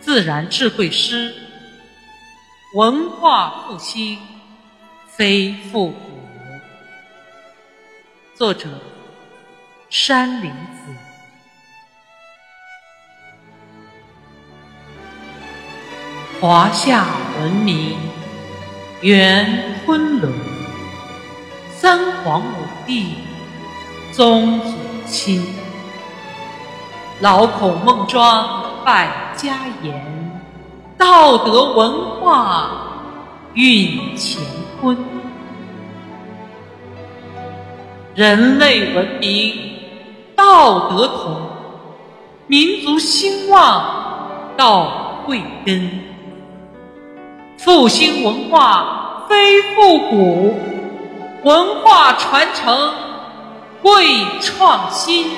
自然智慧诗，文化复兴非复古。作者：山林子。华夏文明源昆仑，三皇五帝宗祖亲，老孔孟庄。百家言，道德文化蕴乾坤。人类文明道德同，民族兴旺道贵根。复兴文化非复古，文化传承贵创新。